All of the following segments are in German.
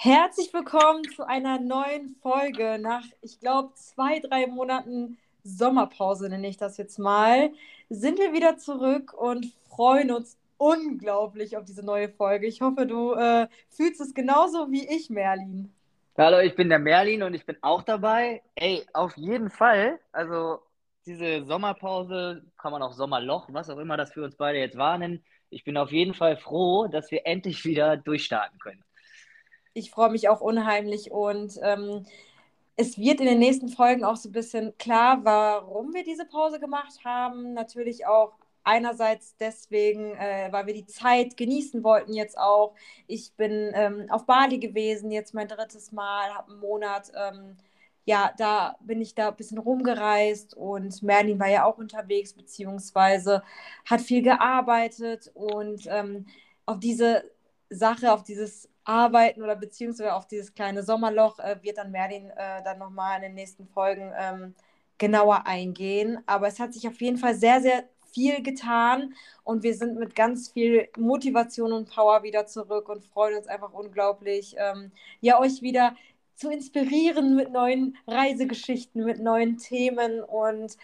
Herzlich willkommen zu einer neuen Folge nach, ich glaube, zwei, drei Monaten Sommerpause, nenne ich das jetzt mal. Sind wir wieder zurück und freuen uns unglaublich auf diese neue Folge. Ich hoffe, du äh, fühlst es genauso wie ich, Merlin. Hallo, ich bin der Merlin und ich bin auch dabei. Ey, auf jeden Fall. Also, diese Sommerpause, kann man auch Sommerloch, was auch immer das für uns beide jetzt war, nennen. Ich bin auf jeden Fall froh, dass wir endlich wieder durchstarten können ich freue mich auch unheimlich und ähm, es wird in den nächsten Folgen auch so ein bisschen klar, warum wir diese Pause gemacht haben. Natürlich auch einerseits deswegen, äh, weil wir die Zeit genießen wollten jetzt auch. Ich bin ähm, auf Bali gewesen, jetzt mein drittes Mal, habe einen Monat. Ähm, ja, da bin ich da ein bisschen rumgereist und Merlin war ja auch unterwegs, beziehungsweise hat viel gearbeitet und ähm, auf diese Sache, auf dieses arbeiten oder beziehungsweise auf dieses kleine Sommerloch äh, wird dann Merlin äh, dann nochmal in den nächsten Folgen ähm, genauer eingehen. Aber es hat sich auf jeden Fall sehr, sehr viel getan und wir sind mit ganz viel Motivation und Power wieder zurück und freuen uns einfach unglaublich, ähm, ja, euch wieder zu inspirieren mit neuen Reisegeschichten, mit neuen Themen und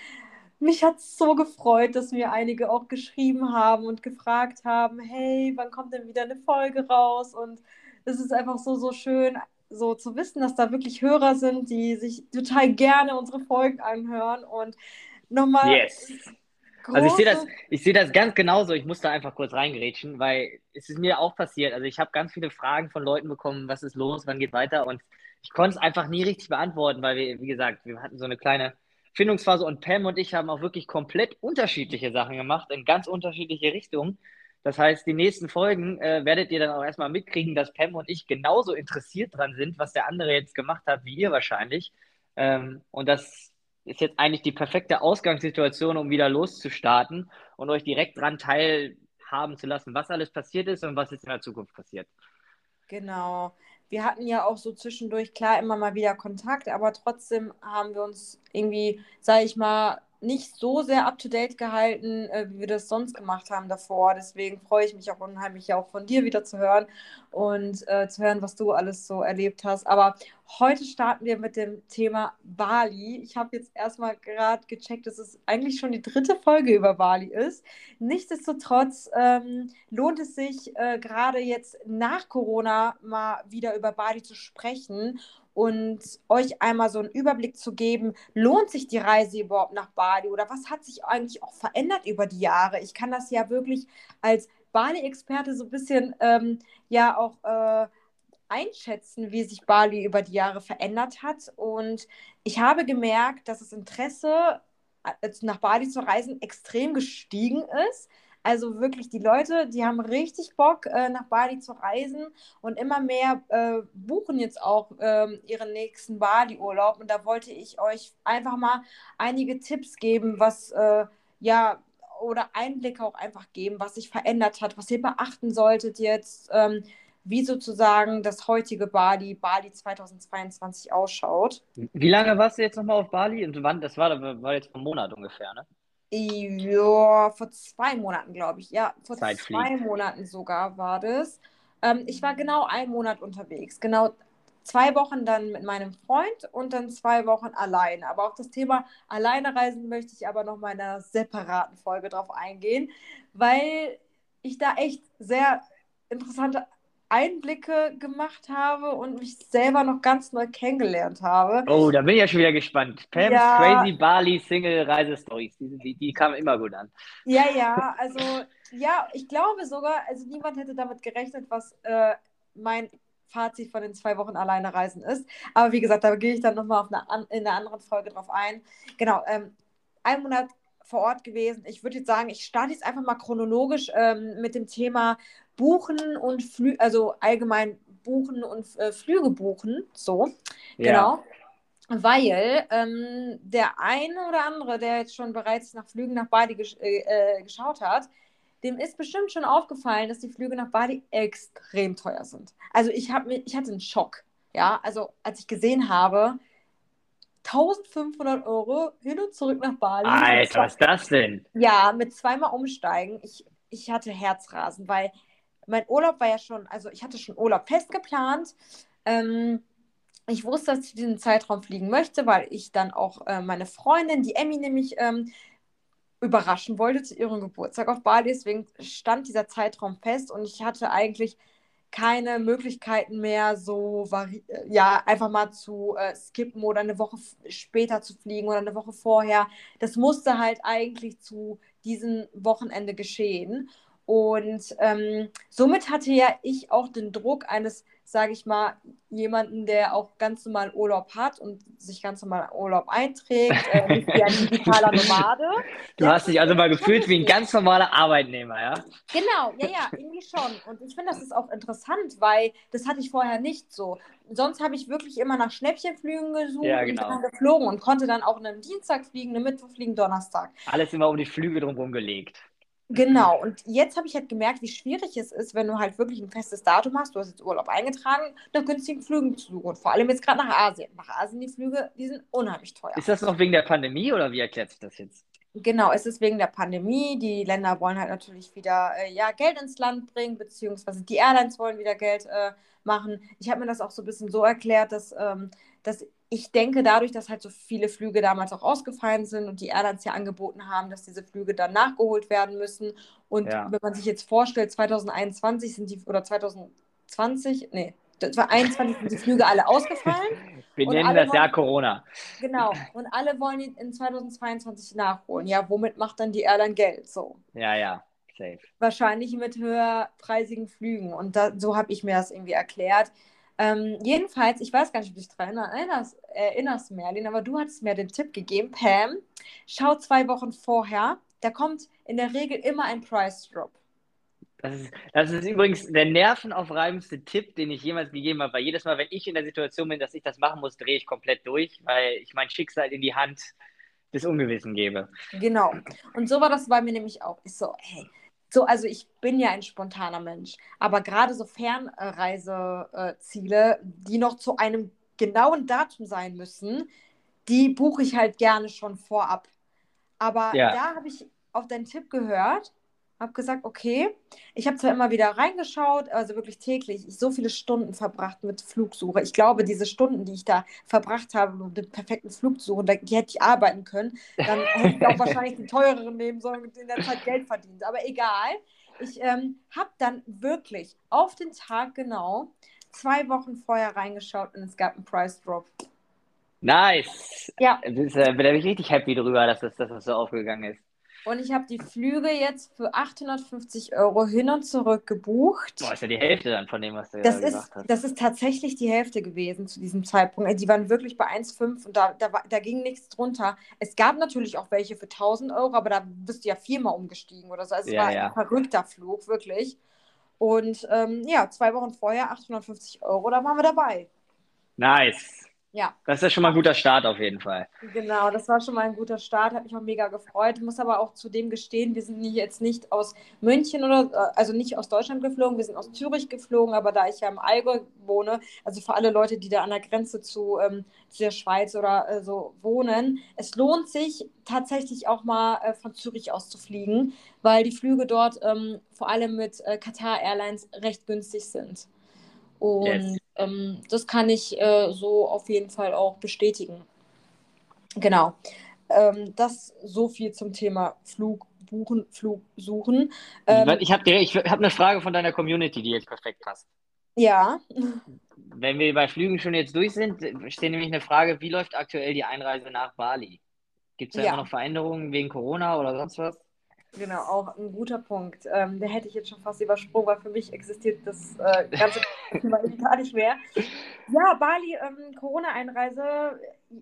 mich hat es so gefreut, dass mir einige auch geschrieben haben und gefragt haben, hey, wann kommt denn wieder eine Folge raus? Und es ist einfach so, so schön, so zu wissen, dass da wirklich Hörer sind, die sich total gerne unsere Folgen anhören und nochmal. Yes. Also ich sehe das, ich sehe das ganz genauso. Ich muss da einfach kurz reingerätschen, weil es ist mir auch passiert. Also ich habe ganz viele Fragen von Leuten bekommen, was ist los, wann geht weiter und ich konnte es einfach nie richtig beantworten, weil wir, wie gesagt, wir hatten so eine kleine Findungsphase und Pam und ich haben auch wirklich komplett unterschiedliche Sachen gemacht in ganz unterschiedliche Richtungen. Das heißt, die nächsten Folgen äh, werdet ihr dann auch erstmal mitkriegen, dass Pam und ich genauso interessiert dran sind, was der andere jetzt gemacht hat, wie ihr wahrscheinlich. Ähm, und das ist jetzt eigentlich die perfekte Ausgangssituation, um wieder loszustarten und euch direkt dran teilhaben zu lassen, was alles passiert ist und was jetzt in der Zukunft passiert. Genau. Wir hatten ja auch so zwischendurch klar immer mal wieder Kontakt, aber trotzdem haben wir uns irgendwie, sage ich mal, nicht so sehr up-to-date gehalten, äh, wie wir das sonst gemacht haben davor. Deswegen freue ich mich auch unheimlich, auch von dir wieder zu hören und äh, zu hören, was du alles so erlebt hast. Aber heute starten wir mit dem Thema Bali. Ich habe jetzt erstmal gerade gecheckt, dass es eigentlich schon die dritte Folge über Bali ist. Nichtsdestotrotz ähm, lohnt es sich äh, gerade jetzt nach Corona mal wieder über Bali zu sprechen und euch einmal so einen Überblick zu geben, lohnt sich die Reise überhaupt nach Bali oder was hat sich eigentlich auch verändert über die Jahre? Ich kann das ja wirklich als Bali-Experte so ein bisschen ähm, ja auch äh, einschätzen, wie sich Bali über die Jahre verändert hat. Und ich habe gemerkt, dass das Interesse äh, nach Bali zu reisen extrem gestiegen ist. Also wirklich, die Leute, die haben richtig Bock, äh, nach Bali zu reisen und immer mehr äh, buchen jetzt auch äh, ihren nächsten Bali-Urlaub. Und da wollte ich euch einfach mal einige Tipps geben, was äh, ja oder Einblicke auch einfach geben, was sich verändert hat, was ihr beachten solltet jetzt, ähm, wie sozusagen das heutige Bali, Bali 2022 ausschaut. Wie lange warst du jetzt nochmal auf Bali? Und wann? Das war, war jetzt vor einem Monat ungefähr, ne? Ja, vor zwei Monaten, glaube ich. Ja, vor Zeit zwei fliegt. Monaten sogar war das. Ähm, ich war genau einen Monat unterwegs. Genau zwei Wochen dann mit meinem Freund und dann zwei Wochen alleine. Aber auf das Thema alleine reisen möchte ich aber noch mal in einer separaten Folge drauf eingehen, weil ich da echt sehr interessante Einblicke gemacht habe und mich selber noch ganz neu kennengelernt habe. Oh, da bin ich ja schon wieder gespannt. Pam's ja, Crazy Bali Single Reisestories, die, die, die kamen immer gut an. Ja, ja, also ja, ich glaube sogar, also niemand hätte damit gerechnet, was äh, mein Fazit von den zwei Wochen alleine reisen ist. Aber wie gesagt, da gehe ich dann nochmal eine, in einer anderen Folge drauf ein. Genau, ähm, ein Monat vor Ort gewesen. Ich würde jetzt sagen, ich starte jetzt einfach mal chronologisch ähm, mit dem Thema Buchen und Flüge, also allgemein Buchen und äh, Flüge buchen, so, ja. genau. Weil ähm, der eine oder andere, der jetzt schon bereits nach Flügen nach Bali gesch äh, äh, geschaut hat, dem ist bestimmt schon aufgefallen, dass die Flüge nach Bali extrem teuer sind. Also ich, hab, ich hatte einen Schock. Ja, also als ich gesehen habe, 1500 Euro hin und zurück nach Bali. Alter, was ist das denn? Ja, mit zweimal umsteigen. Ich, ich hatte Herzrasen, weil mein Urlaub war ja schon, also ich hatte schon Urlaub fest geplant. Ähm, ich wusste, dass ich diesen Zeitraum fliegen möchte, weil ich dann auch äh, meine Freundin, die Emmy nämlich, ähm, überraschen wollte zu ihrem Geburtstag auf Bali. Deswegen stand dieser Zeitraum fest und ich hatte eigentlich keine Möglichkeiten mehr, so ja, einfach mal zu äh, skippen oder eine Woche später zu fliegen oder eine Woche vorher. Das musste halt eigentlich zu diesem Wochenende geschehen. Und ähm, somit hatte ja ich auch den Druck eines sage ich mal, jemanden, der auch ganz normal Urlaub hat und sich ganz normal Urlaub einträgt, äh, wie ein digitaler Nomade. Du hast dich also mal gefühlt wie ein ganz normaler Arbeitnehmer, ja? Genau, ja, ja, irgendwie schon. Und ich finde, das ist auch interessant, weil das hatte ich vorher nicht so. Sonst habe ich wirklich immer nach Schnäppchenflügen gesucht ja, genau. und dann geflogen und konnte dann auch einen Dienstag fliegen, einen Mittwoch fliegen, Donnerstag. Alles immer um die Flüge drumherum gelegt. Genau, und jetzt habe ich halt gemerkt, wie schwierig es ist, wenn du halt wirklich ein festes Datum hast, du hast jetzt Urlaub eingetragen, nach günstigen Flügen zu suchen. Vor allem jetzt gerade nach Asien. Nach Asien die Flüge, die sind unheimlich teuer. Ist das noch wegen der Pandemie oder wie erklärt sich das jetzt? Genau, es ist wegen der Pandemie. Die Länder wollen halt natürlich wieder äh, ja, Geld ins Land bringen, beziehungsweise die Airlines wollen wieder Geld äh, machen. Ich habe mir das auch so ein bisschen so erklärt, dass, ähm, dass ich denke, dadurch, dass halt so viele Flüge damals auch ausgefallen sind und die Airlines ja angeboten haben, dass diese Flüge dann nachgeholt werden müssen. Und ja. wenn man sich jetzt vorstellt, 2021 sind die, oder 2020, nee, 2021 sind die Flüge alle ausgefallen. Wir nennen das Jahr Corona. Genau. Und alle wollen ihn in 2022 nachholen. Ja, womit macht dann die Airline Geld? So. Ja, ja. Safe. Wahrscheinlich mit höherpreisigen Flügen. Und da, so habe ich mir das irgendwie erklärt. Ähm, jedenfalls, ich weiß gar nicht, ob du dich daran erinnerst, erinnerst, Merlin, aber du hattest mir den Tipp gegeben, Pam, schau zwei Wochen vorher, da kommt in der Regel immer ein Price Drop. Das ist, das ist übrigens der nervenaufreibendste Tipp, den ich jemals gegeben habe, weil jedes Mal, wenn ich in der Situation bin, dass ich das machen muss, drehe ich komplett durch, weil ich mein Schicksal in die Hand des Ungewissen gebe. Genau. Und so war das bei mir nämlich auch. Ich so, hey, so, also ich bin ja ein spontaner Mensch, aber gerade so Fernreiseziele, die noch zu einem genauen Datum sein müssen, die buche ich halt gerne schon vorab. Aber ja. da habe ich auf deinen Tipp gehört habe gesagt, okay, ich habe zwar immer wieder reingeschaut, also wirklich täglich, ich so viele Stunden verbracht mit Flugsuche. Ich glaube, diese Stunden, die ich da verbracht habe mit dem perfekten Flugsuche, die hätte ich arbeiten können. Dann hätte ich auch wahrscheinlich die teureren nehmen sollen und in der Zeit Geld verdient. Aber egal. Ich ähm, habe dann wirklich auf den Tag genau zwei Wochen vorher reingeschaut und es gab einen Price Drop. Nice. Ja. Das äh, da bin ich richtig happy drüber, dass das, dass das so aufgegangen ist. Und ich habe die Flüge jetzt für 850 Euro hin und zurück gebucht. Boah, ist ja die Hälfte dann von dem, was du das ist, hast. Das ist tatsächlich die Hälfte gewesen zu diesem Zeitpunkt. Die waren wirklich bei 1,5 und da, da, da ging nichts drunter. Es gab natürlich auch welche für 1000 Euro, aber da bist du ja viermal umgestiegen oder so. Also es ja, war ja. ein verrückter Flug, wirklich. Und ähm, ja, zwei Wochen vorher 850 Euro, da waren wir dabei. Nice. Ja. Das ist ja schon mal ein guter Start auf jeden Fall. Genau, das war schon mal ein guter Start, hat mich auch mega gefreut. Ich muss aber auch zudem gestehen, wir sind jetzt nicht aus München oder, äh, also nicht aus Deutschland geflogen, wir sind aus Zürich geflogen, aber da ich ja im Allgäu wohne, also für alle Leute, die da an der Grenze zu, ähm, zu der Schweiz oder äh, so wohnen, es lohnt sich tatsächlich auch mal äh, von Zürich aus zu fliegen, weil die Flüge dort ähm, vor allem mit äh, Qatar Airlines recht günstig sind. Und yes. Ähm, das kann ich äh, so auf jeden Fall auch bestätigen. Genau. Ähm, das so viel zum Thema Flug buchen, Flug suchen. Ähm, ich habe ich hab eine Frage von deiner Community, die jetzt perfekt passt. Ja. Wenn wir bei Flügen schon jetzt durch sind, steht nämlich eine Frage, wie läuft aktuell die Einreise nach Bali? Gibt es da ja. immer noch Veränderungen wegen Corona oder sonst was? Genau, auch ein guter Punkt. Ähm, der hätte ich jetzt schon fast übersprungen, weil für mich existiert das äh, ganze Thema eben gar nicht mehr. Ja, Bali, ähm, Corona-Einreise,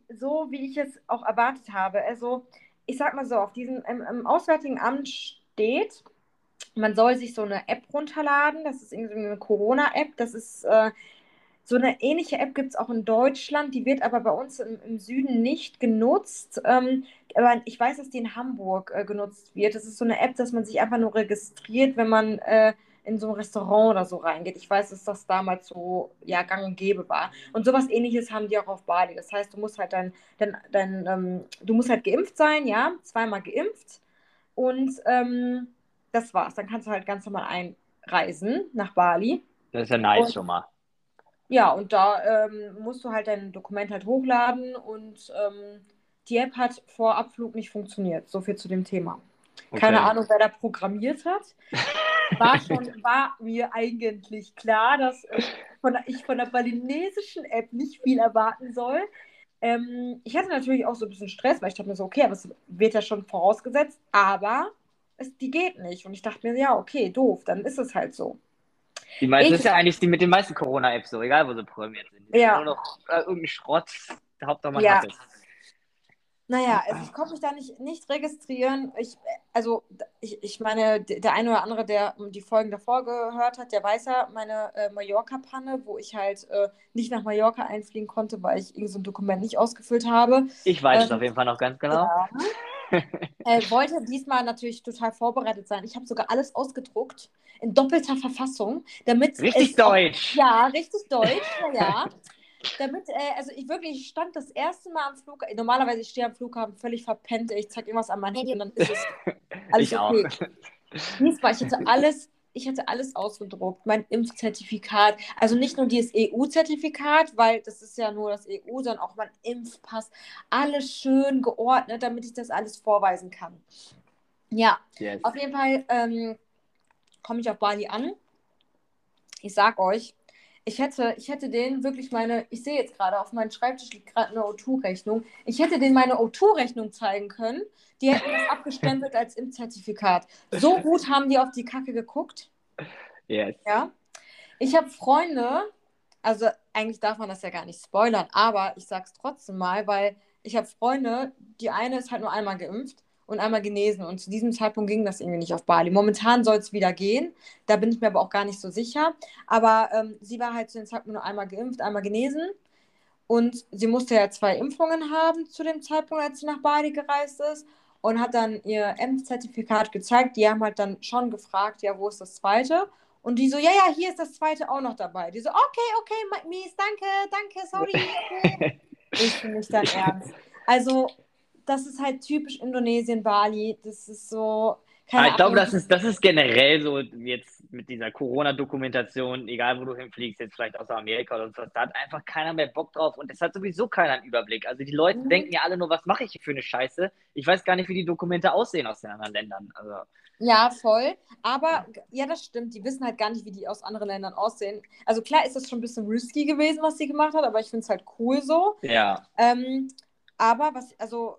so wie ich es auch erwartet habe. Also, ich sag mal so, auf diesem im, im Auswärtigen Amt steht, man soll sich so eine App runterladen. Das ist irgendwie eine Corona-App. Das ist äh, so eine ähnliche App gibt es auch in Deutschland, die wird aber bei uns im, im Süden nicht genutzt. Ähm, aber ich weiß, dass die in Hamburg äh, genutzt wird. Das ist so eine App, dass man sich einfach nur registriert, wenn man äh, in so ein Restaurant oder so reingeht. Ich weiß, dass das damals so ja, gang und gäbe war. Und sowas ähnliches haben die auch auf Bali. Das heißt, du musst halt dein, dein, dein ähm, du musst halt geimpft sein, ja, zweimal geimpft. Und ähm, das war's. Dann kannst du halt ganz normal einreisen nach Bali. Das ist ja nice und, schon mal. ja, und da ähm, musst du halt dein Dokument halt hochladen und ähm, die App hat vor Abflug nicht funktioniert. So viel zu dem Thema. Okay. Keine Ahnung, wer da programmiert hat. War, schon, war mir eigentlich klar, dass äh, von, ich von der balinesischen App nicht viel erwarten soll. Ähm, ich hatte natürlich auch so ein bisschen Stress, weil ich dachte mir so, okay, aber es wird ja schon vorausgesetzt, aber es, die geht nicht. Und ich dachte mir, ja, okay, doof, dann ist es halt so. Die meisten ich, ist ja eigentlich die mit den meisten Corona-Apps so, egal wo sie programmiert sind. Ja. Nur noch äh, irgendein Schrott, Hauptsache man ja. hat es. Naja, also ich konnte mich da nicht, nicht registrieren. Ich, also ich, ich meine, der eine oder andere, der die Folgen davor gehört hat, der weiß ja meine äh, Mallorca-Panne, wo ich halt äh, nicht nach Mallorca einfliegen konnte, weil ich irgend so ein Dokument nicht ausgefüllt habe. Ich weiß ähm, es auf jeden Fall noch ganz genau. Ja. äh, wollte diesmal natürlich total vorbereitet sein. Ich habe sogar alles ausgedruckt in doppelter Verfassung, damit richtig deutsch. Auch, ja, richtig deutsch. Ja. damit, äh, also ich wirklich stand das erste Mal am Flughafen. Normalerweise ich stehe am Flughafen völlig verpennt. Ich zeige irgendwas an mein Handy und dann ist es alles ich okay. Diesmal, ich hatte alles, ich hatte alles ausgedruckt, mein Impfzertifikat, also nicht nur dieses EU-Zertifikat, weil das ist ja nur das EU, sondern auch mein Impfpass, alles schön geordnet, damit ich das alles vorweisen kann. Ja, yes. auf jeden Fall ähm, komme ich auf Bali an. Ich sag euch, ich hätte, ich hätte denen wirklich meine, ich sehe jetzt gerade, auf meinem Schreibtisch liegt gerade eine O2-Rechnung. Ich hätte denen meine O2-Rechnung zeigen können. Die hätten das abgestempelt als Impfzertifikat. So gut haben die auf die Kacke geguckt. Yes. Ja. Ich habe Freunde, also eigentlich darf man das ja gar nicht spoilern, aber ich sag's trotzdem mal, weil ich habe Freunde, die eine ist halt nur einmal geimpft und einmal genesen. Und zu diesem Zeitpunkt ging das irgendwie nicht auf Bali. Momentan soll es wieder gehen. Da bin ich mir aber auch gar nicht so sicher. Aber ähm, sie war halt zu dem Zeitpunkt nur einmal geimpft, einmal genesen. Und sie musste ja zwei Impfungen haben zu dem Zeitpunkt, als sie nach Bali gereist ist. Und hat dann ihr Impfzertifikat gezeigt. Die haben halt dann schon gefragt, ja, wo ist das zweite? Und die so, ja, ja, hier ist das zweite auch noch dabei. Die so, okay, okay, Mies, danke, danke, sorry. Okay. ich bin nicht dein Ernst. Also, das ist halt typisch Indonesien, Bali. Das ist so. Keine ich glaube, das ist, das ist generell so jetzt mit dieser Corona-Dokumentation, egal wo du hinfliegst, jetzt vielleicht außer Amerika oder sonst was, da hat einfach keiner mehr Bock drauf und es hat sowieso keiner einen Überblick. Also die Leute mhm. denken ja alle nur, was mache ich hier für eine Scheiße? Ich weiß gar nicht, wie die Dokumente aussehen aus den anderen Ländern. Also. Ja, voll. Aber ja, das stimmt. Die wissen halt gar nicht, wie die aus anderen Ländern aussehen. Also klar ist das schon ein bisschen risky gewesen, was sie gemacht hat, aber ich finde es halt cool so. Ja. Ähm, aber was, also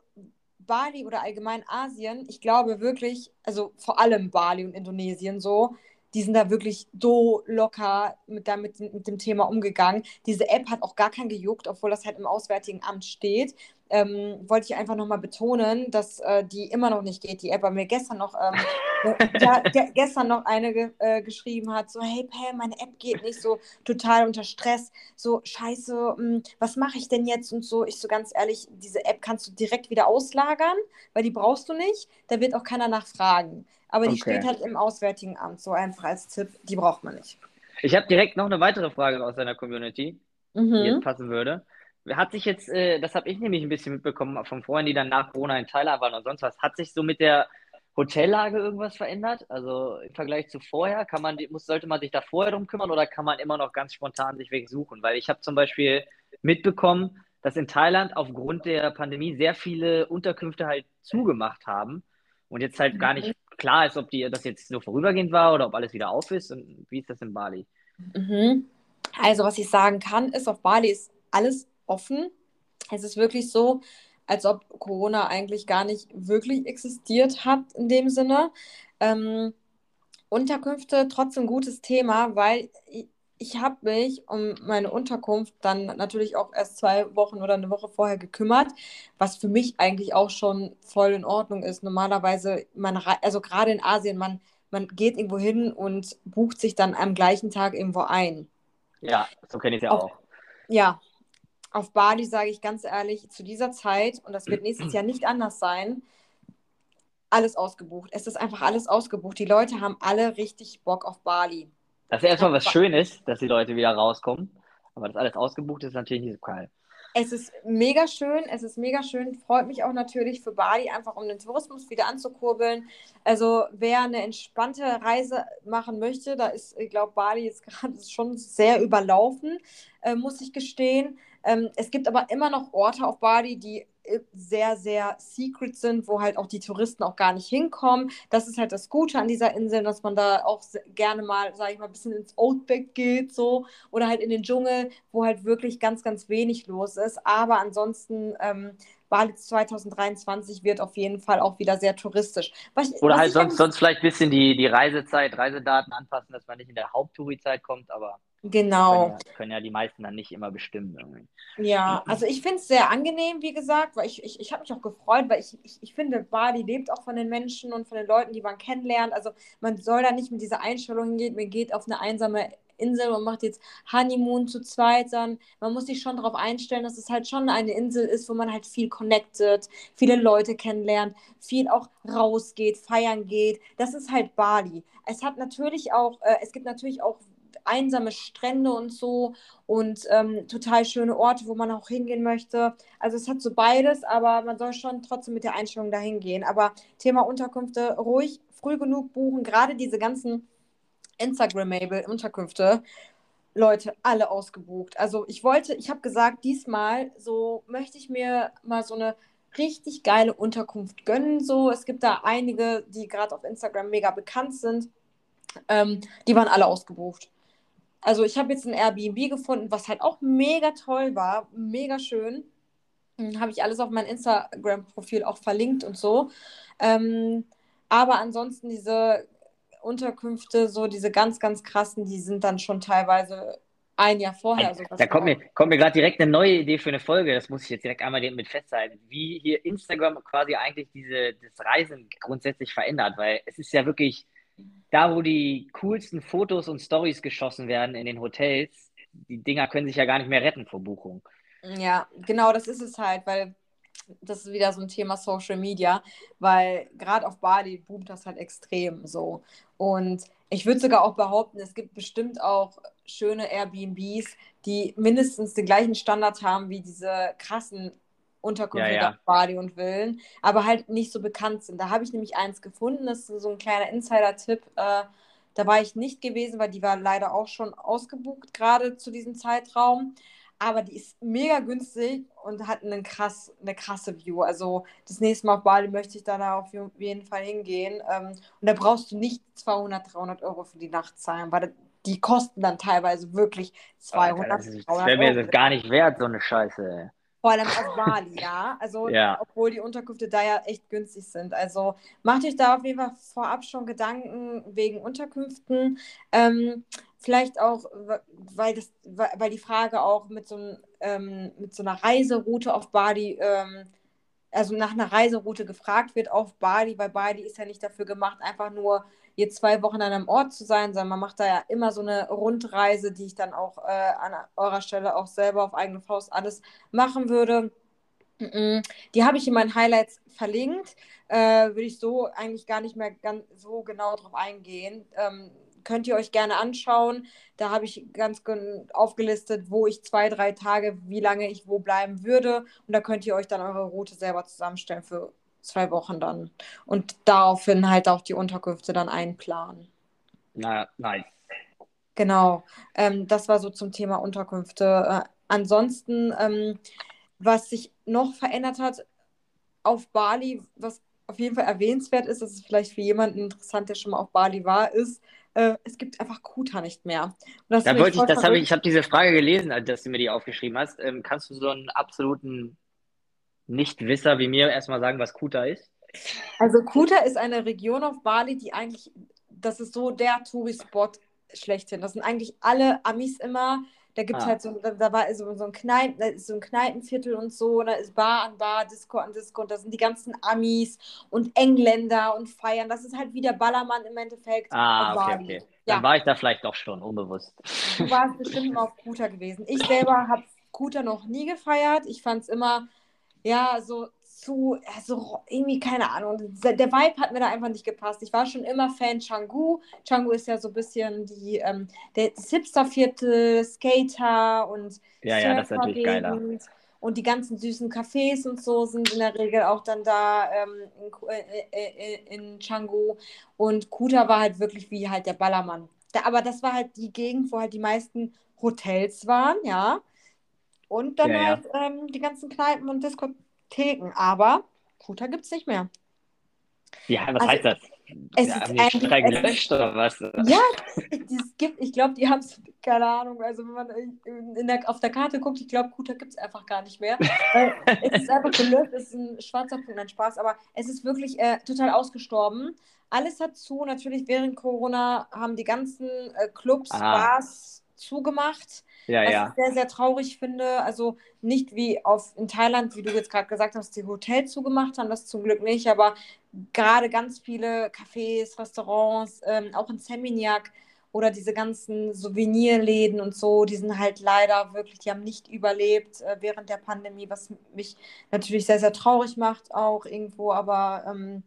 Bali oder allgemein Asien, ich glaube wirklich, also vor allem Bali und Indonesien so, die sind da wirklich so locker mit, damit, mit dem Thema umgegangen. Diese App hat auch gar keinen gejuckt, obwohl das halt im Auswärtigen Amt steht. Ähm, wollte ich einfach nochmal betonen, dass äh, die immer noch nicht geht, die App. Weil mir gestern noch, ähm, ja, ge gestern noch eine ge äh, geschrieben hat, so, hey Pam, meine App geht nicht, so total unter Stress, so scheiße, mh, hm, was mache ich denn jetzt und so. Ich so ganz ehrlich, diese App kannst du direkt wieder auslagern, weil die brauchst du nicht, da wird auch keiner nachfragen. Aber die okay. steht halt im Auswärtigen Amt, so einfach als Tipp, die braucht man nicht. Ich habe direkt noch eine weitere Frage aus deiner Community, mhm. die jetzt passen würde. Hat sich jetzt, äh, das habe ich nämlich ein bisschen mitbekommen von Freunden, die dann nach Corona in Thailand waren und sonst was, hat sich so mit der Hotellage irgendwas verändert? Also im Vergleich zu vorher, kann man, muss, sollte man sich da vorher drum kümmern oder kann man immer noch ganz spontan sich wegsuchen? Weil ich habe zum Beispiel mitbekommen, dass in Thailand aufgrund der Pandemie sehr viele Unterkünfte halt zugemacht haben und jetzt halt gar nicht klar ist, ob die, das jetzt nur vorübergehend war oder ob alles wieder auf ist. Und wie ist das in Bali? Mhm. Also, was ich sagen kann, ist, auf Bali ist alles offen. Es ist wirklich so, als ob Corona eigentlich gar nicht wirklich existiert hat in dem Sinne. Ähm, Unterkünfte trotzdem gutes Thema, weil ich habe mich um meine Unterkunft dann natürlich auch erst zwei Wochen oder eine Woche vorher gekümmert, was für mich eigentlich auch schon voll in Ordnung ist. Normalerweise, man, also gerade in Asien, man, man geht irgendwo hin und bucht sich dann am gleichen Tag irgendwo ein. Ja, so kenne ich es ja auch. Ja, auf Bali sage ich ganz ehrlich, zu dieser Zeit, und das wird nächstes Jahr nicht anders sein, alles ausgebucht. Es ist einfach alles ausgebucht. Die Leute haben alle richtig Bock auf Bali. Das ist erstmal was Schönes, dass die Leute wieder rauskommen. Aber das alles ausgebucht ist natürlich nicht so geil. Es ist mega schön, es ist mega schön. Freut mich auch natürlich für Bali, einfach um den Tourismus wieder anzukurbeln. Also wer eine entspannte Reise machen möchte, da ist, ich glaube, Bali ist gerade schon sehr überlaufen, äh, muss ich gestehen. Ähm, es gibt aber immer noch Orte auf Bali, die äh, sehr, sehr secret sind, wo halt auch die Touristen auch gar nicht hinkommen. Das ist halt das Gute an dieser Insel, dass man da auch gerne mal, sage ich mal, ein bisschen ins Outback geht, so, oder halt in den Dschungel, wo halt wirklich ganz, ganz wenig los ist. Aber ansonsten, ähm, Bali 2023 wird auf jeden Fall auch wieder sehr touristisch. Ich, oder halt sonst, sonst vielleicht ein bisschen die, die Reisezeit, Reisedaten anpassen, dass man nicht in der Haupttouri-Zeit kommt, aber Genau. Können ja, können ja, die meisten dann nicht immer bestimmen. Irgendwie. Ja, also ich finde es sehr angenehm, wie gesagt, weil ich, ich, ich habe mich auch gefreut, weil ich, ich, ich finde, Bali lebt auch von den Menschen und von den Leuten, die man kennenlernt. Also man soll da nicht mit dieser Einstellung hingehen, man geht auf eine einsame Insel und macht jetzt Honeymoon zu zweit, sondern man muss sich schon darauf einstellen, dass es halt schon eine Insel ist, wo man halt viel connected, viele Leute kennenlernt, viel auch rausgeht, feiern geht. Das ist halt Bali. Es hat natürlich auch, äh, es gibt natürlich auch einsame Strände und so und ähm, total schöne Orte, wo man auch hingehen möchte. Also es hat so beides, aber man soll schon trotzdem mit der Einstellung dahin gehen. Aber Thema Unterkünfte ruhig früh genug buchen, gerade diese ganzen Instagrammable Unterkünfte. Leute, alle ausgebucht. Also ich wollte, ich habe gesagt, diesmal so möchte ich mir mal so eine richtig geile Unterkunft gönnen. So, es gibt da einige, die gerade auf Instagram mega bekannt sind. Ähm, die waren alle ausgebucht. Also ich habe jetzt ein Airbnb gefunden, was halt auch mega toll war, mega schön. Hm, habe ich alles auf mein Instagram-Profil auch verlinkt und so. Ähm, aber ansonsten diese Unterkünfte, so diese ganz, ganz krassen, die sind dann schon teilweise ein Jahr vorher. Also da kommt mir, kommt mir gerade direkt eine neue Idee für eine Folge, das muss ich jetzt direkt einmal mit festhalten, wie hier Instagram quasi eigentlich diese, das Reisen grundsätzlich verändert, weil es ist ja wirklich da, wo die coolsten Fotos und Stories geschossen werden in den Hotels, die Dinger können sich ja gar nicht mehr retten vor Buchung. Ja, genau, das ist es halt, weil das ist wieder so ein Thema Social Media, weil gerade auf Bali boomt das halt extrem so. Und ich würde sogar auch behaupten, es gibt bestimmt auch schöne Airbnbs, die mindestens den gleichen Standard haben wie diese krassen Unterkunft ja, ja. Bali und Villen, aber halt nicht so bekannt sind. Da habe ich nämlich eins gefunden, das ist so ein kleiner Insider-Tipp. Äh, da war ich nicht gewesen, weil die war leider auch schon ausgebucht, gerade zu diesem Zeitraum. Aber die ist mega günstig und hat einen krass, eine krasse View. Also das nächste Mal auf Bali möchte ich da auf jeden Fall hingehen. Ähm, und da brauchst du nicht 200, 300 Euro für die Nacht zahlen, weil die kosten dann teilweise wirklich 200, Alter, das ist, 300 Das wäre mir gar nicht wert, so eine Scheiße. Vor allem auf Bali, ja. Also, ja. obwohl die Unterkünfte da ja echt günstig sind. Also, macht euch da auf jeden Fall vorab schon Gedanken wegen Unterkünften. Ähm, vielleicht auch, weil, das, weil die Frage auch mit so, ähm, mit so einer Reiseroute auf Bali, ähm, also nach einer Reiseroute gefragt wird auf Bali, weil Bali ist ja nicht dafür gemacht, einfach nur jetzt zwei Wochen an einem Ort zu sein, sondern man macht da ja immer so eine Rundreise, die ich dann auch äh, an eurer Stelle auch selber auf eigene Faust alles machen würde. Die habe ich in meinen Highlights verlinkt. Äh, Würde ich so eigentlich gar nicht mehr ganz so genau drauf eingehen. Ähm, könnt ihr euch gerne anschauen. Da habe ich ganz aufgelistet, wo ich zwei, drei Tage, wie lange ich wo bleiben würde. Und da könnt ihr euch dann eure Route selber zusammenstellen für zwei Wochen dann. Und daraufhin halt auch die Unterkünfte dann einplanen. Na, nice. Genau. Ähm, das war so zum Thema Unterkünfte. Äh, ansonsten, ähm, was sich noch verändert hat auf Bali, was auf jeden Fall erwähnenswert ist, das ist vielleicht für jemanden interessant, der schon mal auf Bali war, ist, äh, es gibt einfach Kuta nicht mehr. da wollte ich, das habe ich, ich habe diese Frage gelesen, als du mir die aufgeschrieben hast. Ähm, kannst du so einen absoluten Nichtwisser wie mir erstmal sagen, was Kuta ist? Also Kuta ist eine Region auf Bali, die eigentlich, das ist so der Touri-Spot schlechthin. Das sind eigentlich alle Amis immer. Da gibt es ah. halt so, da, war so, so, ein Kneipen, da ist so ein Kneipenviertel und so, und da ist Bar an Bar, Disco an Disco und da sind die ganzen Amis und Engländer und feiern. Das ist halt wie der Ballermann im Endeffekt. Ah, okay, Bali. okay. Dann ja. war ich da vielleicht doch schon, unbewusst. Du warst bestimmt mal auf Kuta gewesen. Ich selber habe Kuta noch nie gefeiert. Ich fand es immer ja, so zu, also irgendwie, keine Ahnung, der Vibe hat mir da einfach nicht gepasst. Ich war schon immer Fan Changu. Changu ist ja so ein bisschen die, ähm, der Hipsterviertel, Skater und Ja, ja, das ist natürlich geiler. Und die ganzen süßen Cafés und so sind in der Regel auch dann da ähm, in, äh, äh, äh, in Canggu. Und Kuta war halt wirklich wie halt der Ballermann. Da, aber das war halt die Gegend, wo halt die meisten Hotels waren, ja. Und dann ja, halt ja. Ähm, die ganzen Kneipen und Diskotheken. Aber Kuta gibt es nicht mehr. Ja, was also, heißt das? Es ja, ist haben die gelöscht oder was? Ja, es gibt, ich glaube, die haben es, keine Ahnung, also wenn man der, auf der Karte guckt, ich glaube, Kuta gibt es einfach gar nicht mehr. es ist einfach gelöscht, es ist ein schwarzer Punkt, ein Spaß, aber es ist wirklich äh, total ausgestorben. Alles hat zu, natürlich während Corona haben die ganzen äh, Clubs, Aha. Bars zugemacht. Ja, was ja. ich sehr, sehr traurig finde. Also nicht wie auf, in Thailand, wie du jetzt gerade gesagt hast, die Hotels zugemacht haben, das zum Glück nicht, aber gerade ganz viele Cafés, Restaurants, ähm, auch in Seminyak oder diese ganzen Souvenirläden und so, die sind halt leider wirklich, die haben nicht überlebt äh, während der Pandemie, was mich natürlich sehr, sehr traurig macht auch irgendwo, aber ähm,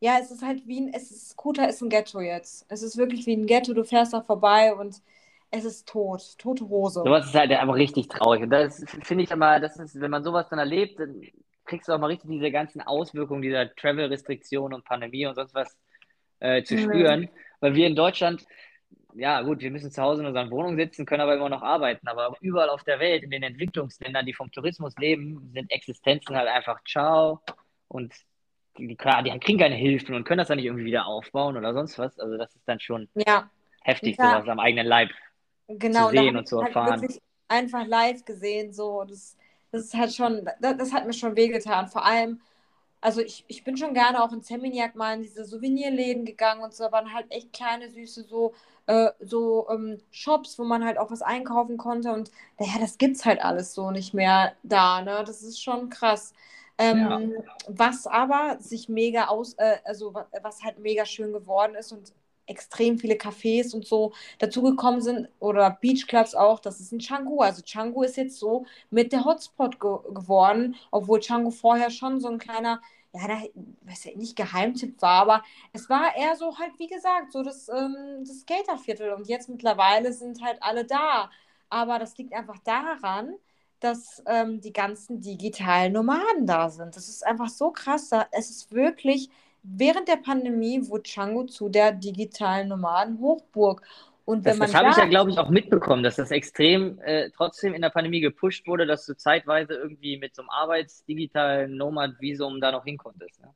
ja, es ist halt wie ein, es ist, Kuta ist ein Ghetto jetzt. Es ist wirklich wie ein Ghetto, du fährst da vorbei und es ist tot, tote Hose. Sowas ist halt einfach richtig traurig. Und das finde ich immer, das ist, wenn man sowas dann erlebt, dann kriegst du auch mal richtig diese ganzen Auswirkungen dieser Travel-Restriktionen und Pandemie und sonst was äh, zu mhm. spüren. Weil wir in Deutschland, ja gut, wir müssen zu Hause in unseren Wohnungen sitzen, können aber immer noch arbeiten. Aber überall auf der Welt, in den Entwicklungsländern, die vom Tourismus leben, sind Existenzen halt einfach ciao. Und die, die, die kriegen keine Hilfen und können das dann nicht irgendwie wieder aufbauen oder sonst was. Also das ist dann schon ja. heftig, ja. sowas am eigenen Leib genau, zu sehen und zu erfahren. Halt einfach live gesehen, so das, das ist halt schon, das, das, hat mir schon wehgetan. Vor allem, also ich, ich bin schon gerne auch in Seminiak mal in diese Souvenirläden gegangen und so, da waren halt echt kleine, süße so, äh, so ähm, Shops, wo man halt auch was einkaufen konnte und naja, das gibt's halt alles so nicht mehr da, ne? Das ist schon krass. Ähm, ja. Was aber sich mega aus, äh, also was halt mega schön geworden ist und extrem viele Cafés und so dazugekommen sind oder Beachclubs auch, das ist in Canggu. Also Canggu ist jetzt so mit der Hotspot ge geworden, obwohl Canggu vorher schon so ein kleiner, ja, da, weiß ja nicht Geheimtipp war, aber es war eher so halt, wie gesagt, so das, ähm, das Skaterviertel und jetzt mittlerweile sind halt alle da. Aber das liegt einfach daran, dass ähm, die ganzen digitalen Nomaden da sind. Das ist einfach so krass. Da, es ist wirklich Während der Pandemie wurde Django zu der digitalen Nomaden-Hochburg. Und wenn das, das habe ich ja, glaube ich, auch mitbekommen, dass das extrem äh, trotzdem in der Pandemie gepusht wurde, dass du zeitweise irgendwie mit so einem arbeitsdigitalen Nomad-Visum da noch hinkonntest. Ne?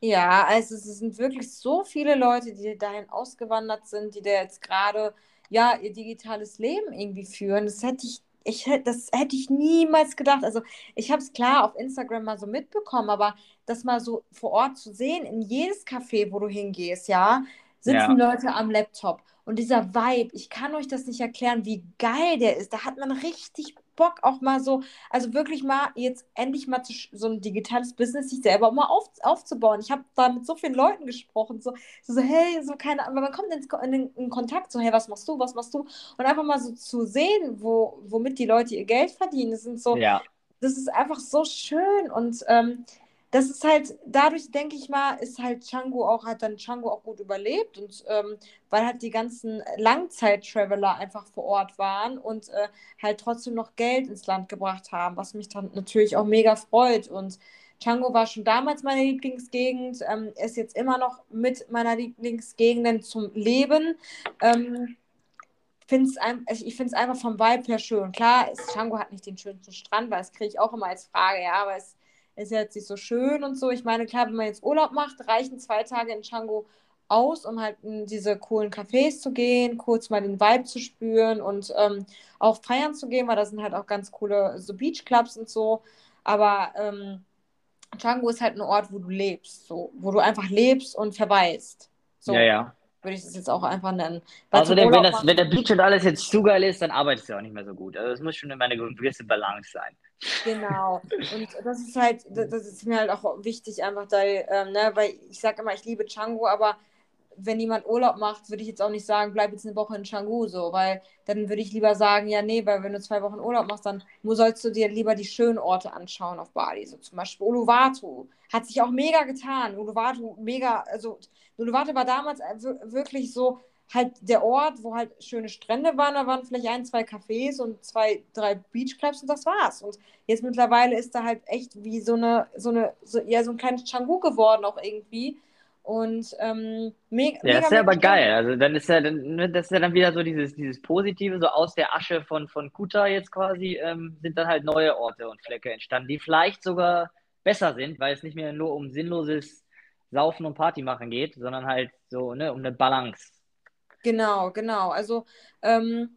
Ja, also es sind wirklich so viele Leute, die dahin ausgewandert sind, die da jetzt gerade ja ihr digitales Leben irgendwie führen. Das hätte ich ich, das hätte ich niemals gedacht. Also ich habe es klar auf Instagram mal so mitbekommen, aber das mal so vor Ort zu sehen, in jedes Café, wo du hingehst, ja, sitzen ja. Leute am Laptop. Und dieser Vibe, ich kann euch das nicht erklären, wie geil der ist. Da hat man richtig Bock auch mal so, also wirklich mal jetzt endlich mal zu, so ein digitales Business sich selber mal auf, aufzubauen. Ich habe da mit so vielen Leuten gesprochen, so, so, hey, so keine Ahnung, man kommt in, in, in, Kontakt, so, hey, was machst du, was machst du? Und einfach mal so zu sehen, wo, womit die Leute ihr Geld verdienen. Das sind so, ja. das ist einfach so schön und ähm, das ist halt, dadurch denke ich mal, ist halt Django auch, hat dann Django auch gut überlebt und ähm, weil halt die ganzen Langzeit-Traveler einfach vor Ort waren und äh, halt trotzdem noch Geld ins Land gebracht haben, was mich dann natürlich auch mega freut und Django war schon damals meine Lieblingsgegend, ähm, ist jetzt immer noch mit meiner Lieblingsgegenden zum Leben. Ähm, find's ein, ich finde es einfach vom Vibe her schön. Klar, Django hat nicht den schönsten Strand, weil das kriege ich auch immer als Frage, ja, aber es ist jetzt nicht so schön und so. Ich meine, klar, wenn man jetzt Urlaub macht, reichen zwei Tage in Django aus, um halt in diese coolen Cafés zu gehen, kurz mal den Vibe zu spüren und ähm, auch feiern zu gehen, weil da sind halt auch ganz coole so Beachclubs und so. Aber ähm, Django ist halt ein Ort, wo du lebst, so, wo du einfach lebst und verweist. So. Ja, ja würde ich das jetzt auch einfach nennen. Weil Außerdem, wenn, das, wenn der Beach und alles jetzt zu geil ist, dann arbeitest du auch nicht mehr so gut. Also es muss schon immer eine gewisse Balance sein. Genau. Und das ist halt, das ist mir halt auch wichtig, einfach da, ähm, ne, weil ich sage immer, ich liebe Django, aber wenn jemand Urlaub macht, würde ich jetzt auch nicht sagen, bleib jetzt eine Woche in Canggu so, weil dann würde ich lieber sagen, ja, nee, weil wenn du zwei Wochen Urlaub machst, dann sollst du dir lieber die schönen Orte anschauen auf Bali. So zum Beispiel Uluwatu. Hat sich auch mega getan. Uluwatu, mega, also Uluwatu war damals wirklich so halt der Ort, wo halt schöne Strände waren, da waren vielleicht ein, zwei Cafés und zwei, drei Beachclubs und das war's. Und jetzt mittlerweile ist da halt echt wie so eine, so eine, so, ja, so ein kleines Changu geworden auch irgendwie. Und ähm, mega. Ja, ist ja aber geil. Also dann ist ja dann, ne, das ist ja dann wieder so dieses, dieses Positive, so aus der Asche von, von Kuta jetzt quasi, ähm, sind dann halt neue Orte und Flecke entstanden, die vielleicht sogar besser sind, weil es nicht mehr nur um sinnloses Saufen und Party machen geht, sondern halt so, ne, um eine Balance. Genau, genau. Also ähm,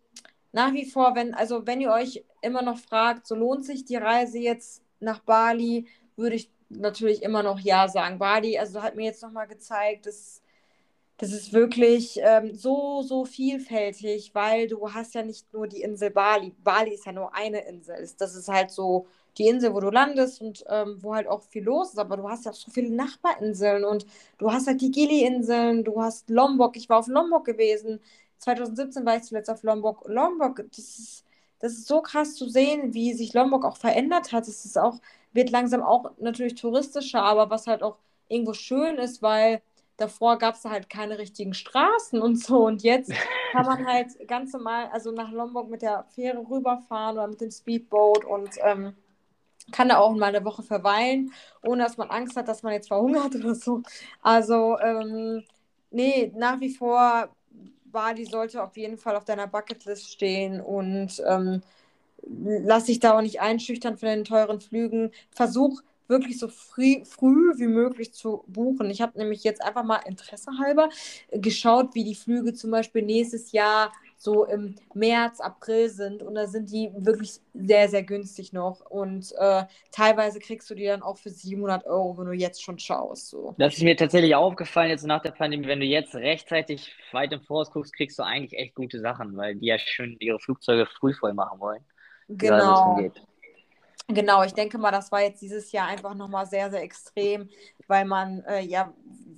nach wie vor, wenn, also wenn ihr euch immer noch fragt, so lohnt sich die Reise jetzt nach Bali, würde ich natürlich immer noch Ja sagen. Bali, also hat mir jetzt nochmal gezeigt, dass das ist wirklich ähm, so, so vielfältig, weil du hast ja nicht nur die Insel Bali. Bali ist ja nur eine Insel. Das ist halt so die Insel, wo du landest und ähm, wo halt auch viel los ist. Aber du hast ja so viele Nachbarinseln und du hast halt die Gili-Inseln, du hast Lombok. Ich war auf Lombok gewesen. 2017 war ich zuletzt auf Lombok. Lombok, das ist, das ist so krass zu sehen, wie sich Lombok auch verändert hat. Es ist auch wird langsam auch natürlich touristischer, aber was halt auch irgendwo schön ist, weil davor gab es halt keine richtigen Straßen und so. Und jetzt kann man halt ganz normal, also nach Lombok mit der Fähre rüberfahren oder mit dem Speedboat und ähm, kann da auch mal eine Woche verweilen, ohne dass man Angst hat, dass man jetzt verhungert oder so. Also, ähm, nee, nach wie vor Bali sollte auf jeden Fall auf deiner Bucketlist stehen und ähm, lass dich da auch nicht einschüchtern von den teuren Flügen. Versuch wirklich so früh, früh wie möglich zu buchen. Ich habe nämlich jetzt einfach mal Interesse halber geschaut, wie die Flüge zum Beispiel nächstes Jahr so im März, April sind. Und da sind die wirklich sehr, sehr günstig noch. Und äh, teilweise kriegst du die dann auch für 700 Euro, wenn du jetzt schon schaust. So. Das ist mir tatsächlich aufgefallen jetzt nach der Pandemie. Wenn du jetzt rechtzeitig weit im Voraus guckst, kriegst du eigentlich echt gute Sachen, weil die ja schön ihre Flugzeuge früh voll machen wollen. Genau. Genau, ich denke mal, das war jetzt dieses Jahr einfach nochmal sehr, sehr extrem, weil man, äh, ja,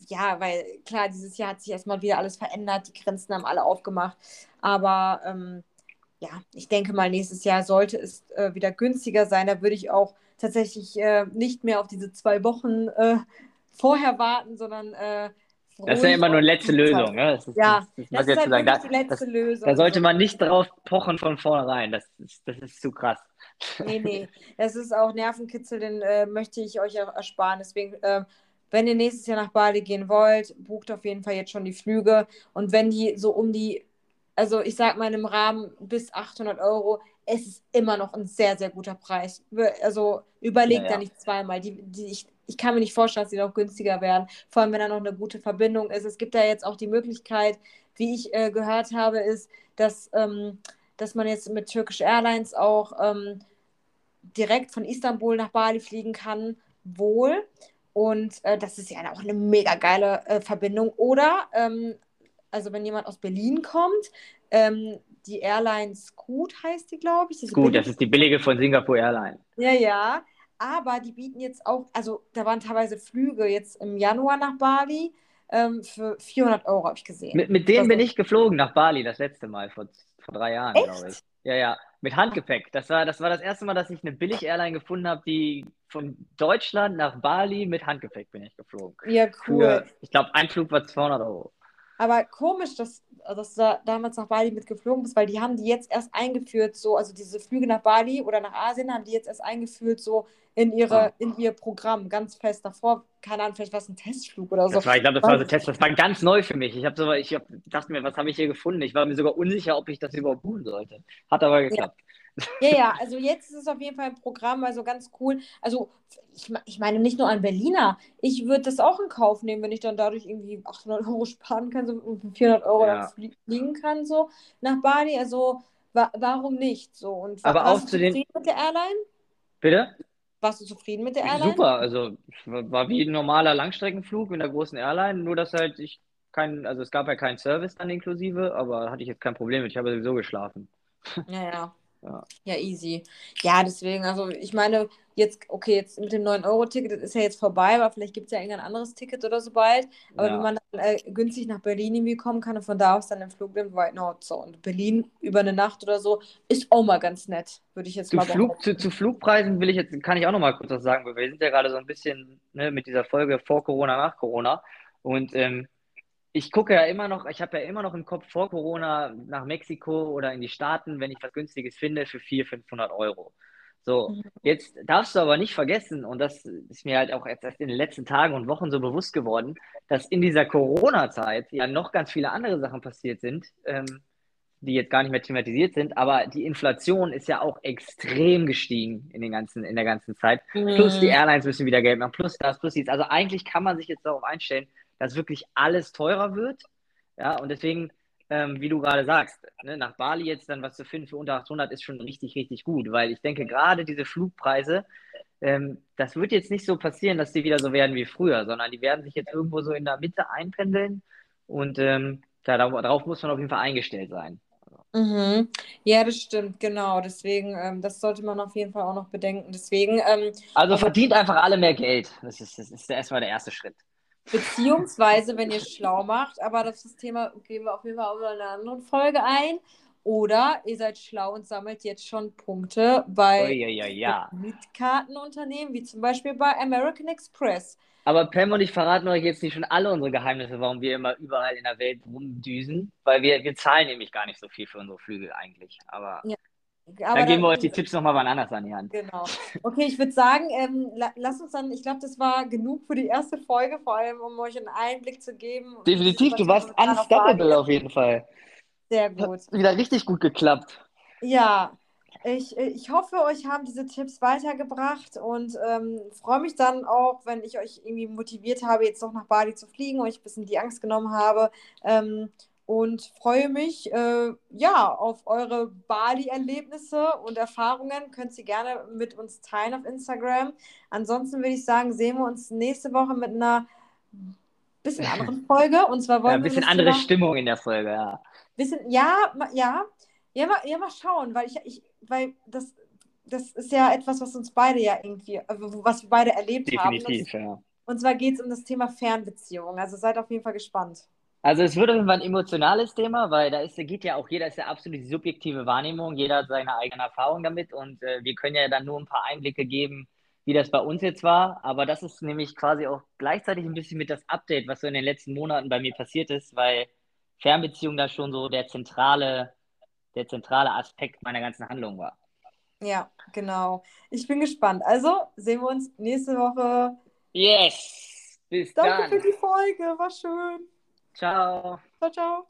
ja, weil klar, dieses Jahr hat sich erstmal wieder alles verändert, die Grenzen haben alle aufgemacht, aber ähm, ja, ich denke mal, nächstes Jahr sollte es äh, wieder günstiger sein. Da würde ich auch tatsächlich äh, nicht mehr auf diese zwei Wochen äh, vorher warten, sondern äh, das ist ja immer nur letzte Lösung. Ne? Das ist, ja, das, das, das ist halt da, die letzte das, Lösung. Da sollte man nicht drauf pochen von vornherein. Das ist, das ist zu krass. Nee, nee. Das ist auch Nervenkitzel, den äh, möchte ich euch ersparen. Deswegen, äh, wenn ihr nächstes Jahr nach Bali gehen wollt, bucht auf jeden Fall jetzt schon die Flüge. Und wenn die so um die, also ich sag mal im Rahmen bis 800 Euro, es ist immer noch ein sehr, sehr guter Preis. Also überlegt ja, ja. da nicht zweimal. Die, die, ich, ich kann mir nicht vorstellen, dass die noch günstiger werden. Vor allem, wenn da noch eine gute Verbindung ist. Es gibt da jetzt auch die Möglichkeit, wie ich äh, gehört habe, ist, dass, ähm, dass man jetzt mit Turkish Airlines auch ähm, direkt von Istanbul nach Bali fliegen kann. Wohl. Und äh, das ist ja auch eine mega geile äh, Verbindung. Oder, ähm, also wenn jemand aus Berlin kommt, ähm, die Airline Scoot heißt die, glaube ich. Scoot, das ist die billige von Singapore Airlines. Ja, ja aber die bieten jetzt auch, also da waren teilweise Flüge jetzt im Januar nach Bali ähm, für 400 Euro, habe ich gesehen. Mit, mit denen also, bin ich geflogen nach Bali das letzte Mal, vor, vor drei Jahren, glaube ich. Ja, ja, mit Handgepäck. Das war, das war das erste Mal, dass ich eine Billig-Airline gefunden habe, die von Deutschland nach Bali mit Handgepäck bin ich geflogen. Ja, cool. Für, ich glaube, ein Flug war 200 Euro. Aber komisch, dass, dass du da damals nach Bali mitgeflogen bist, weil die haben die jetzt erst eingeführt, so, also diese Flüge nach Bali oder nach Asien haben die jetzt erst eingeführt, so in, ihre, ah. in ihr Programm, ganz fest. Davor, keine Ahnung, vielleicht war es ein Testflug oder so. Das war, ich glaube, das war so ein Test, das war ganz neu für mich. Ich, so, ich hab, dachte mir, was habe ich hier gefunden? Ich war mir sogar unsicher, ob ich das überhaupt tun sollte. Hat aber geklappt. Ja. Ja, ja, also jetzt ist es auf jeden Fall ein Programm, also ganz cool. Also ich, ich meine nicht nur an Berliner. Ich würde das auch in Kauf nehmen, wenn ich dann dadurch irgendwie 800 Euro sparen kann, so 400 Euro ja. dann fliegen kann, so nach Bali. Also wa warum nicht? So, und Aber auch zu den... mit der Airline? Bitte? Warst du zufrieden mit der Airline? Super, also war wie ein normaler Langstreckenflug mit der großen Airline, nur dass halt ich kein, also es gab ja keinen Service dann inklusive, aber hatte ich jetzt kein Problem mit. Ich habe sowieso geschlafen. Ja, ja. Ja. ja, easy. Ja, deswegen, also ich meine, jetzt, okay, jetzt mit dem 9-Euro-Ticket, das ist ja jetzt vorbei, aber vielleicht gibt es ja irgendein anderes Ticket oder so bald. Aber ja. wenn man dann äh, günstig nach Berlin irgendwie kommen kann und von da aus dann den Flug nimmt, why not? So, und Berlin über eine Nacht oder so ist auch mal ganz nett, würde ich jetzt zu mal Flug, zu, zu, Flugpreisen will ich jetzt, kann ich auch noch mal kurz was sagen, weil wir sind ja gerade so ein bisschen ne, mit dieser Folge vor Corona, nach Corona. Und ähm, ich gucke ja immer noch, ich habe ja immer noch im Kopf vor Corona nach Mexiko oder in die Staaten, wenn ich was Günstiges finde, für 400, 500 Euro. So, mhm. jetzt darfst du aber nicht vergessen, und das ist mir halt auch erst in den letzten Tagen und Wochen so bewusst geworden, dass in dieser Corona-Zeit ja noch ganz viele andere Sachen passiert sind, ähm, die jetzt gar nicht mehr thematisiert sind, aber die Inflation ist ja auch extrem gestiegen in, den ganzen, in der ganzen Zeit. Mhm. Plus die Airlines müssen wieder Geld machen, plus das, plus dies. Also eigentlich kann man sich jetzt darauf einstellen, dass wirklich alles teurer wird. Ja, und deswegen, ähm, wie du gerade sagst, ne, nach Bali jetzt dann was zu finden für unter 800 ist schon richtig, richtig gut, weil ich denke, gerade diese Flugpreise, ähm, das wird jetzt nicht so passieren, dass die wieder so werden wie früher, sondern die werden sich jetzt irgendwo so in der Mitte einpendeln und ähm, ja, darauf muss man auf jeden Fall eingestellt sein. Mhm. Ja, das stimmt, genau. Deswegen, ähm, das sollte man auf jeden Fall auch noch bedenken. Deswegen. Ähm, also verdient einfach alle mehr Geld. Das ist, das ist erstmal der erste Schritt. Beziehungsweise, wenn ihr schlau macht, aber das, das Thema gehen wir auf jeden Fall auch in einer anderen Folge ein. Oder ihr seid schlau und sammelt jetzt schon Punkte bei oh, ja, ja, ja. Mietkartenunternehmen, wie zum Beispiel bei American Express. Aber Pam und ich verraten euch jetzt nicht schon alle unsere Geheimnisse, warum wir immer überall in der Welt rumdüsen, weil wir, wir zahlen nämlich gar nicht so viel für unsere Flügel eigentlich. Aber, ja. Aber dann geben wir euch die Tipps nochmal wann anders an die Hand. Genau. Okay, ich würde sagen, ähm, la lass uns dann, ich glaube, das war genug für die erste Folge, vor allem um euch einen Einblick zu geben. Definitiv, du warst unstoppable auf jeden Fall. Sehr gut. Hat wieder richtig gut geklappt. Ja, ich, ich hoffe, euch haben diese Tipps weitergebracht und ähm, freue mich dann auch, wenn ich euch irgendwie motiviert habe, jetzt noch nach Bali zu fliegen, euch ein bisschen die Angst genommen habe. Ähm, und freue mich äh, ja auf eure Bali-Erlebnisse und Erfahrungen. Könnt ihr gerne mit uns teilen auf Instagram. Ansonsten würde ich sagen, sehen wir uns nächste Woche mit einer bisschen anderen Folge. Und zwar wollen ja, ein bisschen andere Thema, Stimmung in der Folge, ja. Bisschen, ja, ja, ja, mal, ja, mal schauen, weil ich, ich weil das, das ist ja etwas, was uns beide ja irgendwie, äh, was wir beide erlebt Definitiv, haben. Definitiv, ja. Und zwar geht es um das Thema Fernbeziehung. Also seid auf jeden Fall gespannt. Also es wird auf jeden Fall ein emotionales Thema, weil da ist, geht ja auch jeder, ist ja absolut die subjektive Wahrnehmung, jeder hat seine eigene Erfahrung damit und äh, wir können ja dann nur ein paar Einblicke geben, wie das bei uns jetzt war. Aber das ist nämlich quasi auch gleichzeitig ein bisschen mit das Update, was so in den letzten Monaten bei mir passiert ist, weil Fernbeziehung da schon so der zentrale der zentrale Aspekt meiner ganzen Handlung war. Ja, genau. Ich bin gespannt. Also sehen wir uns nächste Woche. Yes! Bis Danke dann. für die Folge, war schön. Ciao. Ciao, ciao.